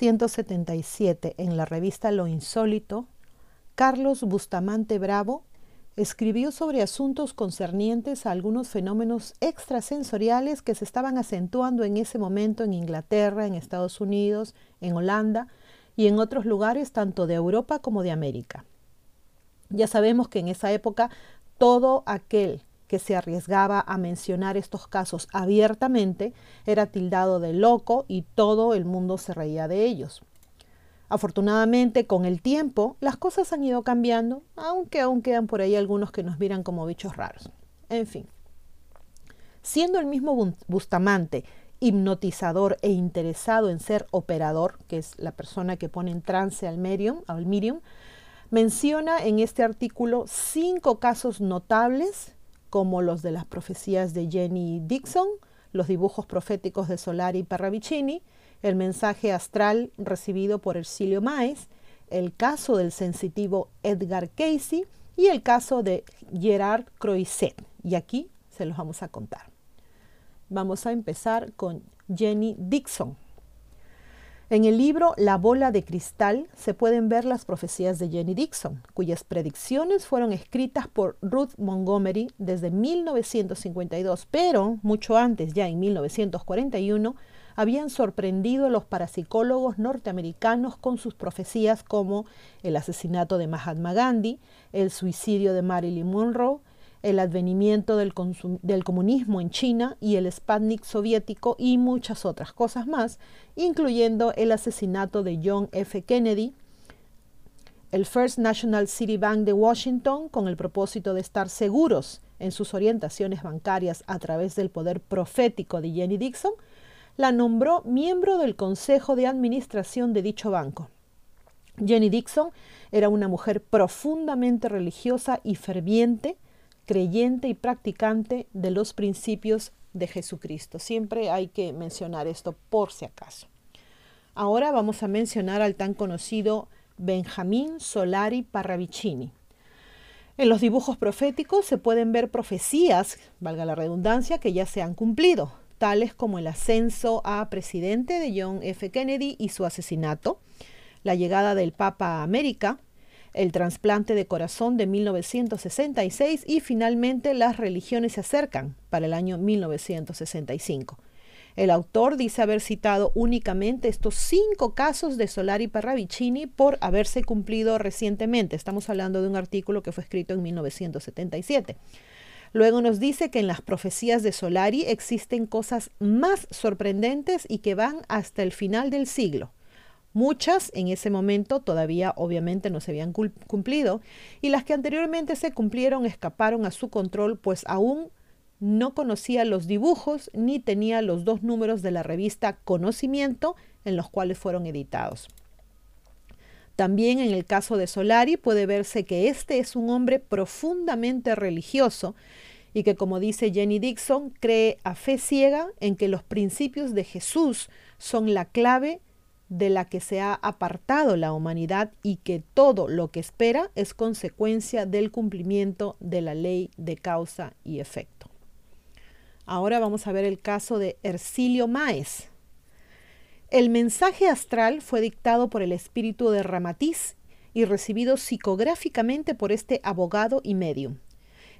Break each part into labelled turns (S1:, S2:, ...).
S1: En 1977, en la revista Lo Insólito, Carlos Bustamante Bravo escribió sobre asuntos concernientes a algunos fenómenos extrasensoriales que se estaban acentuando en ese momento en Inglaterra, en Estados Unidos, en Holanda y en otros lugares tanto de Europa como de América. Ya sabemos que en esa época todo aquel que se arriesgaba a mencionar estos casos abiertamente era tildado de loco y todo el mundo se reía de ellos. Afortunadamente, con el tiempo, las cosas han ido cambiando, aunque aún quedan por ahí algunos que nos miran como bichos raros. En fin, siendo el mismo Bustamante hipnotizador e interesado en ser operador, que es la persona que pone en trance al medium, al medium menciona en este artículo cinco casos notables, como los de las profecías de Jenny Dixon, los dibujos proféticos de Solari Parravicini, el mensaje astral recibido por Ercilio Maes, el caso del sensitivo Edgar Casey y el caso de Gerard Croiset. Y aquí se los vamos a contar. Vamos a empezar con Jenny Dixon. En el libro La bola de cristal se pueden ver las profecías de Jenny Dixon, cuyas predicciones fueron escritas por Ruth Montgomery desde 1952, pero mucho antes, ya en 1941, habían sorprendido a los parapsicólogos norteamericanos con sus profecías como el asesinato de Mahatma Gandhi, el suicidio de Marilyn Monroe, el advenimiento del, comunismo en China y el Sputnik soviético y muchas otras cosas más, incluyendo el asesinato de John F. Kennedy, el First National City Bank de Washington, con el propósito de estar seguros en sus orientaciones bancarias a través del poder profético de Jenny Dixon, la nombró miembro del Consejo de Administración de dicho banco. Jenny Dixon era una mujer profundamente religiosa y ferviente, creyente y practicante de los principios de Jesucristo. Siempre hay que mencionar esto por si acaso. Ahora vamos a mencionar al tan conocido Benjamín Solari Parravicini. En los dibujos proféticos se pueden ver profecías, valga la redundancia, que ya se han cumplido tales como el ascenso a presidente de John F. Kennedy y su asesinato, la llegada del Papa a América, el trasplante de corazón de 1966 y finalmente las religiones se acercan para el año 1965. El autor dice haber citado únicamente estos cinco casos de Solari Parravicini por haberse cumplido recientemente. Estamos hablando de un artículo que fue escrito en 1977. Luego nos dice que en las profecías de Solari existen cosas más sorprendentes y que van hasta el final del siglo. Muchas en ese momento todavía obviamente no se habían cumplido y las que anteriormente se cumplieron escaparon a su control pues aún no conocía los dibujos ni tenía los dos números de la revista Conocimiento en los cuales fueron editados. También en el caso de Solari puede verse que este es un hombre profundamente religioso y que, como dice Jenny Dixon, cree a fe ciega en que los principios de Jesús son la clave de la que se ha apartado la humanidad y que todo lo que espera es consecuencia del cumplimiento de la ley de causa y efecto. Ahora vamos a ver el caso de Ercilio Maes, el mensaje astral fue dictado por el espíritu de Ramatiz y recibido psicográficamente por este abogado y medium.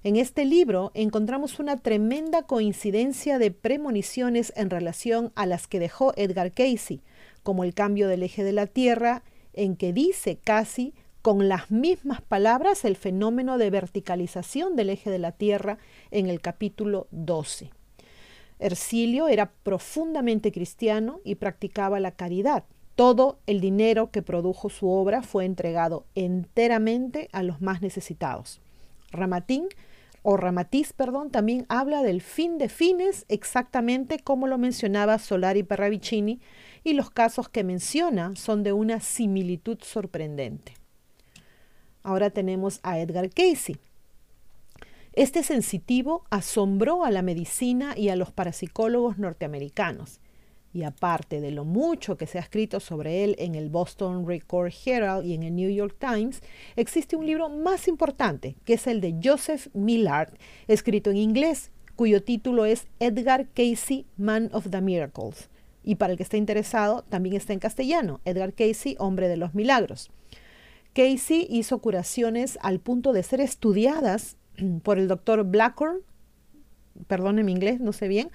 S1: En este libro encontramos una tremenda coincidencia de premoniciones en relación a las que dejó Edgar Casey, como el cambio del eje de la Tierra, en que dice casi con las mismas palabras el fenómeno de verticalización del eje de la Tierra en el capítulo 12. Ercilio era profundamente cristiano y practicaba la caridad. Todo el dinero que produjo su obra fue entregado enteramente a los más necesitados. Ramatín o Ramatiz, perdón, también habla del fin de fines exactamente como lo mencionaba Solari Parravicini y los casos que menciona son de una similitud sorprendente. Ahora tenemos a Edgar Casey. Este sensitivo asombró a la medicina y a los parapsicólogos norteamericanos. Y aparte de lo mucho que se ha escrito sobre él en el Boston Record Herald y en el New York Times, existe un libro más importante, que es el de Joseph Millard, escrito en inglés, cuyo título es Edgar Casey, Man of the Miracles, y para el que esté interesado, también está en castellano, Edgar Casey, Hombre de los Milagros. Casey hizo curaciones al punto de ser estudiadas por el doctor Blackhorn, perdón en mi inglés, no sé bien,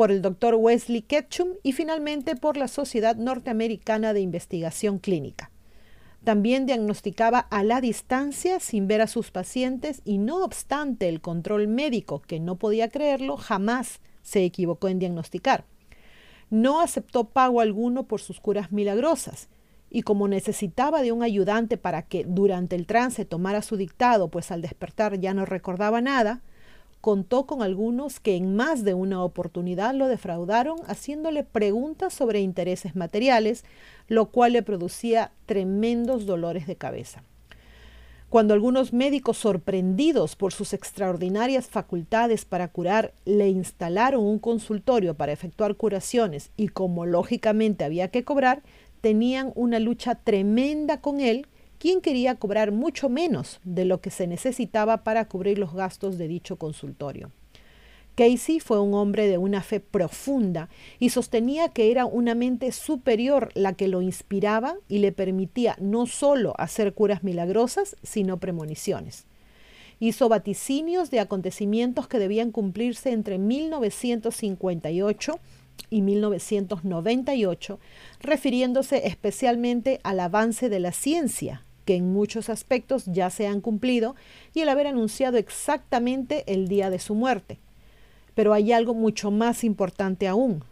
S1: por el doctor Wesley Ketchum y finalmente por la Sociedad Norteamericana de Investigación Clínica. También diagnosticaba a la distancia sin ver a sus pacientes y no obstante el control médico, que no podía creerlo, jamás se equivocó en diagnosticar. No aceptó pago alguno por sus curas milagrosas y como necesitaba de un ayudante para que durante el trance tomara su dictado, pues al despertar ya no recordaba nada, contó con algunos que en más de una oportunidad lo defraudaron haciéndole preguntas sobre intereses materiales, lo cual le producía tremendos dolores de cabeza. Cuando algunos médicos sorprendidos por sus extraordinarias facultades para curar le instalaron un consultorio para efectuar curaciones y como lógicamente había que cobrar, tenían una lucha tremenda con él quien quería cobrar mucho menos de lo que se necesitaba para cubrir los gastos de dicho consultorio. Casey fue un hombre de una fe profunda y sostenía que era una mente superior la que lo inspiraba y le permitía no solo hacer curas milagrosas, sino premoniciones. Hizo vaticinios de acontecimientos que debían cumplirse entre 1958 y 1998, refiriéndose especialmente al avance de la ciencia que en muchos aspectos ya se han cumplido y el haber anunciado exactamente el día de su muerte. Pero hay algo mucho más importante aún.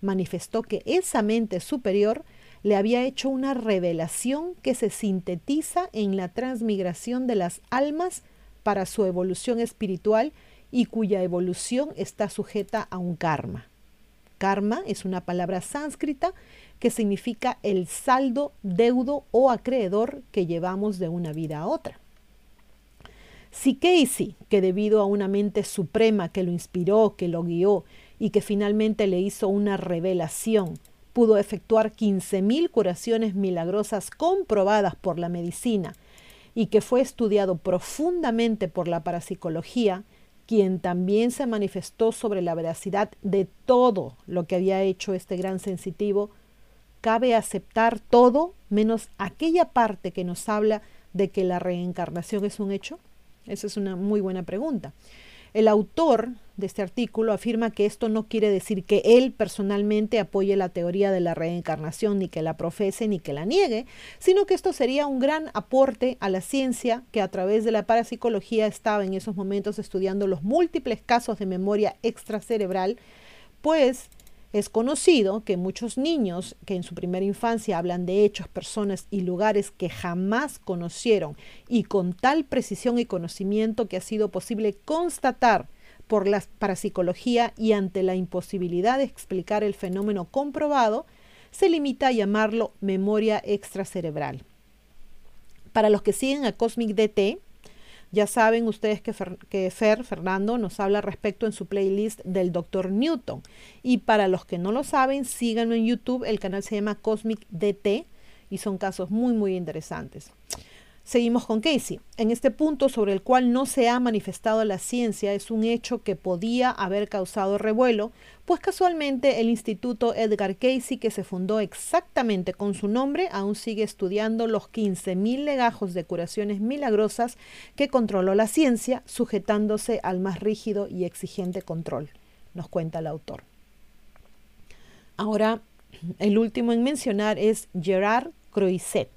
S1: Manifestó que esa mente superior le había hecho una revelación que se sintetiza en la transmigración de las almas para su evolución espiritual y cuya evolución está sujeta a un karma. Karma es una palabra sánscrita que significa el saldo, deudo o acreedor que llevamos de una vida a otra. Si Casey, que debido a una mente suprema que lo inspiró, que lo guió y que finalmente le hizo una revelación, pudo efectuar 15.000 curaciones milagrosas comprobadas por la medicina y que fue estudiado profundamente por la parapsicología, quien también se manifestó sobre la veracidad de todo lo que había hecho este gran sensitivo, cabe aceptar todo menos aquella parte que nos habla de que la reencarnación es un hecho? Esa es una muy buena pregunta. El autor de este artículo afirma que esto no quiere decir que él personalmente apoye la teoría de la reencarnación, ni que la profese, ni que la niegue, sino que esto sería un gran aporte a la ciencia que a través de la parapsicología estaba en esos momentos estudiando los múltiples casos de memoria extracerebral, pues es conocido que muchos niños que en su primera infancia hablan de hechos, personas y lugares que jamás conocieron y con tal precisión y conocimiento que ha sido posible constatar por la parapsicología y ante la imposibilidad de explicar el fenómeno comprobado, se limita a llamarlo memoria extracerebral. Para los que siguen a Cosmic DT, ya saben ustedes que Fer, Fernando nos habla respecto en su playlist del Dr. Newton. Y para los que no lo saben, síganlo en YouTube. El canal se llama Cosmic DT y son casos muy, muy interesantes. Seguimos con Casey. En este punto sobre el cual no se ha manifestado la ciencia es un hecho que podía haber causado revuelo, pues casualmente el Instituto Edgar Casey, que se fundó exactamente con su nombre, aún sigue estudiando los 15.000 legajos de curaciones milagrosas que controló la ciencia, sujetándose al más rígido y exigente control, nos cuenta el autor. Ahora, el último en mencionar es Gerard Croiset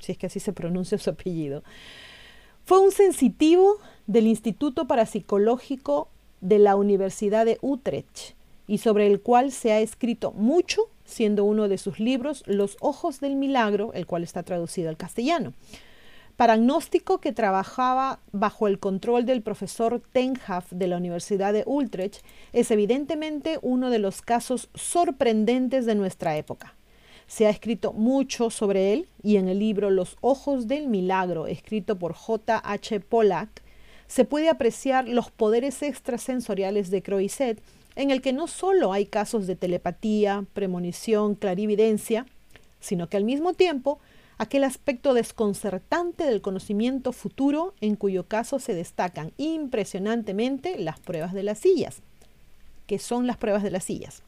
S1: si es que así se pronuncia su apellido. Fue un sensitivo del Instituto Parapsicológico de la Universidad de Utrecht y sobre el cual se ha escrito mucho, siendo uno de sus libros Los Ojos del Milagro, el cual está traducido al castellano. Paragnóstico que trabajaba bajo el control del profesor Tenhaf de la Universidad de Utrecht, es evidentemente uno de los casos sorprendentes de nuestra época. Se ha escrito mucho sobre él y en el libro Los Ojos del Milagro, escrito por J. H. Pollack, se puede apreciar los poderes extrasensoriales de Croiset, en el que no solo hay casos de telepatía, premonición, clarividencia, sino que al mismo tiempo aquel aspecto desconcertante del conocimiento futuro en cuyo caso se destacan impresionantemente las pruebas de las sillas. Que son las pruebas de las sillas.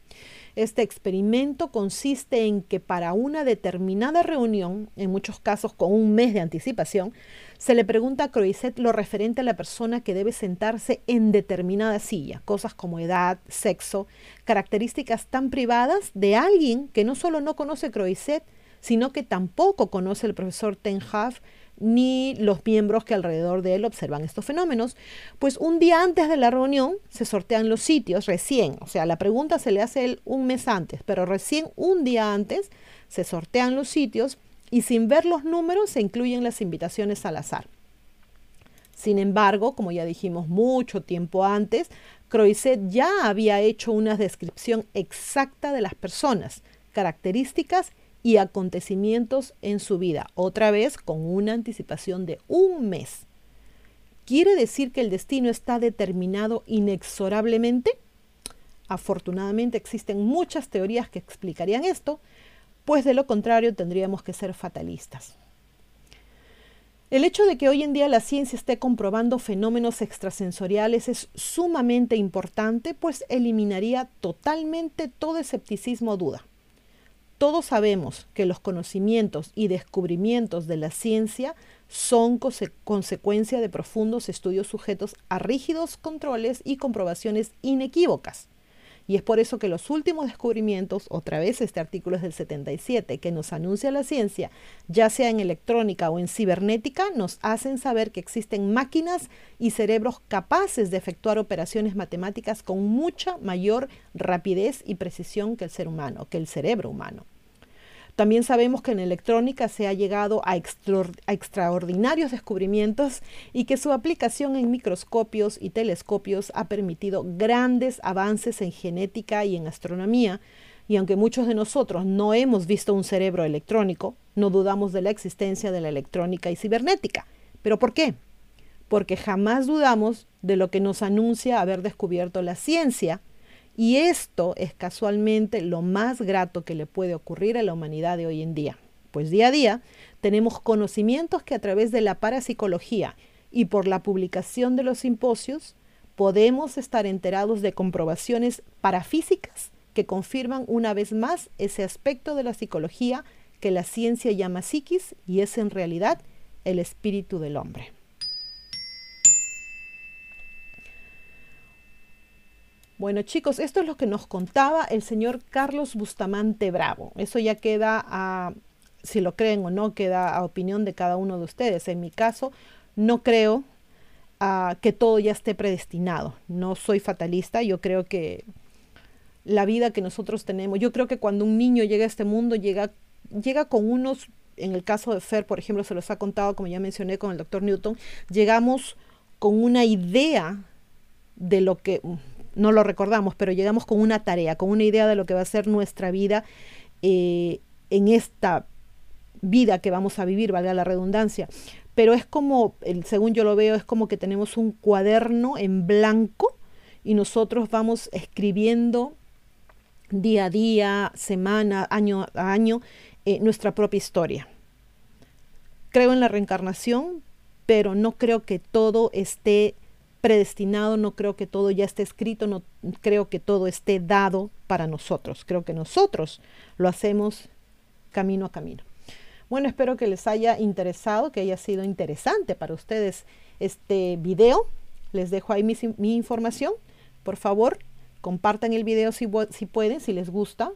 S1: Este experimento consiste en que para una determinada reunión, en muchos casos con un mes de anticipación, se le pregunta a Croiset lo referente a la persona que debe sentarse en determinada silla, cosas como edad, sexo, características tan privadas de alguien que no solo no conoce Croiset, sino que tampoco conoce el profesor Ten ni los miembros que alrededor de él observan estos fenómenos, pues un día antes de la reunión se sortean los sitios recién, o sea, la pregunta se le hace él un mes antes, pero recién un día antes se sortean los sitios y sin ver los números se incluyen las invitaciones al azar. Sin embargo, como ya dijimos mucho tiempo antes, Croiset ya había hecho una descripción exacta de las personas, características y acontecimientos en su vida, otra vez con una anticipación de un mes. ¿Quiere decir que el destino está determinado inexorablemente? Afortunadamente existen muchas teorías que explicarían esto, pues de lo contrario tendríamos que ser fatalistas. El hecho de que hoy en día la ciencia esté comprobando fenómenos extrasensoriales es sumamente importante, pues eliminaría totalmente todo escepticismo o duda. Todos sabemos que los conocimientos y descubrimientos de la ciencia son consecuencia de profundos estudios sujetos a rígidos controles y comprobaciones inequívocas. Y es por eso que los últimos descubrimientos, otra vez este artículo es del 77, que nos anuncia la ciencia, ya sea en electrónica o en cibernética, nos hacen saber que existen máquinas y cerebros capaces de efectuar operaciones matemáticas con mucha mayor rapidez y precisión que el ser humano, que el cerebro humano. También sabemos que en electrónica se ha llegado a, extraordinarios descubrimientos y que su aplicación en microscopios y telescopios ha permitido grandes avances en genética y en astronomía. Y aunque muchos de nosotros no hemos visto un cerebro electrónico, no dudamos de la existencia de la electrónica y cibernética. ¿Pero por qué? Porque jamás dudamos de lo que nos anuncia haber descubierto la ciencia y esto es casualmente lo más grato que le puede ocurrir a la humanidad de hoy en día, pues día a día tenemos conocimientos que a través de la parapsicología y por la publicación de los simposios podemos estar enterados de comprobaciones parafísicas que confirman una vez más ese aspecto de la psicología que la ciencia llama psiquis y es en realidad el espíritu del hombre. Bueno chicos, esto es lo que nos contaba el señor Carlos Bustamante Bravo. Eso ya queda a, si lo creen o no, queda a opinión de cada uno de ustedes. En mi caso, no creo uh, que todo ya esté predestinado. No soy fatalista, yo creo que la vida que nosotros tenemos, yo creo que cuando un niño llega a este mundo, llega, llega con unos, en el caso de Fer, por ejemplo, se los ha contado, como ya mencioné con el doctor Newton, llegamos con una idea de lo que no lo recordamos, pero llegamos con una tarea, con una idea de lo que va a ser nuestra vida eh, en esta vida que vamos a vivir, valga la redundancia. Pero es como, según yo lo veo, es como que tenemos un cuaderno en blanco y nosotros vamos escribiendo día a día, semana, año a año, eh, nuestra propia historia. Creo en la reencarnación, pero no creo que todo esté predestinado, no creo que todo ya esté escrito, no creo que todo esté dado para nosotros. Creo que nosotros lo hacemos camino a camino. Bueno, espero que les haya interesado, que haya sido interesante para ustedes este video. Les dejo ahí mi, información. Por favor, compartan el video si, si pueden, si les gusta.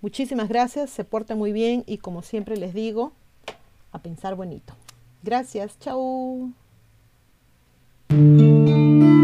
S1: Muchísimas gracias, se porta muy bien y como siempre les digo, a pensar bonito. Gracias, chao. thank you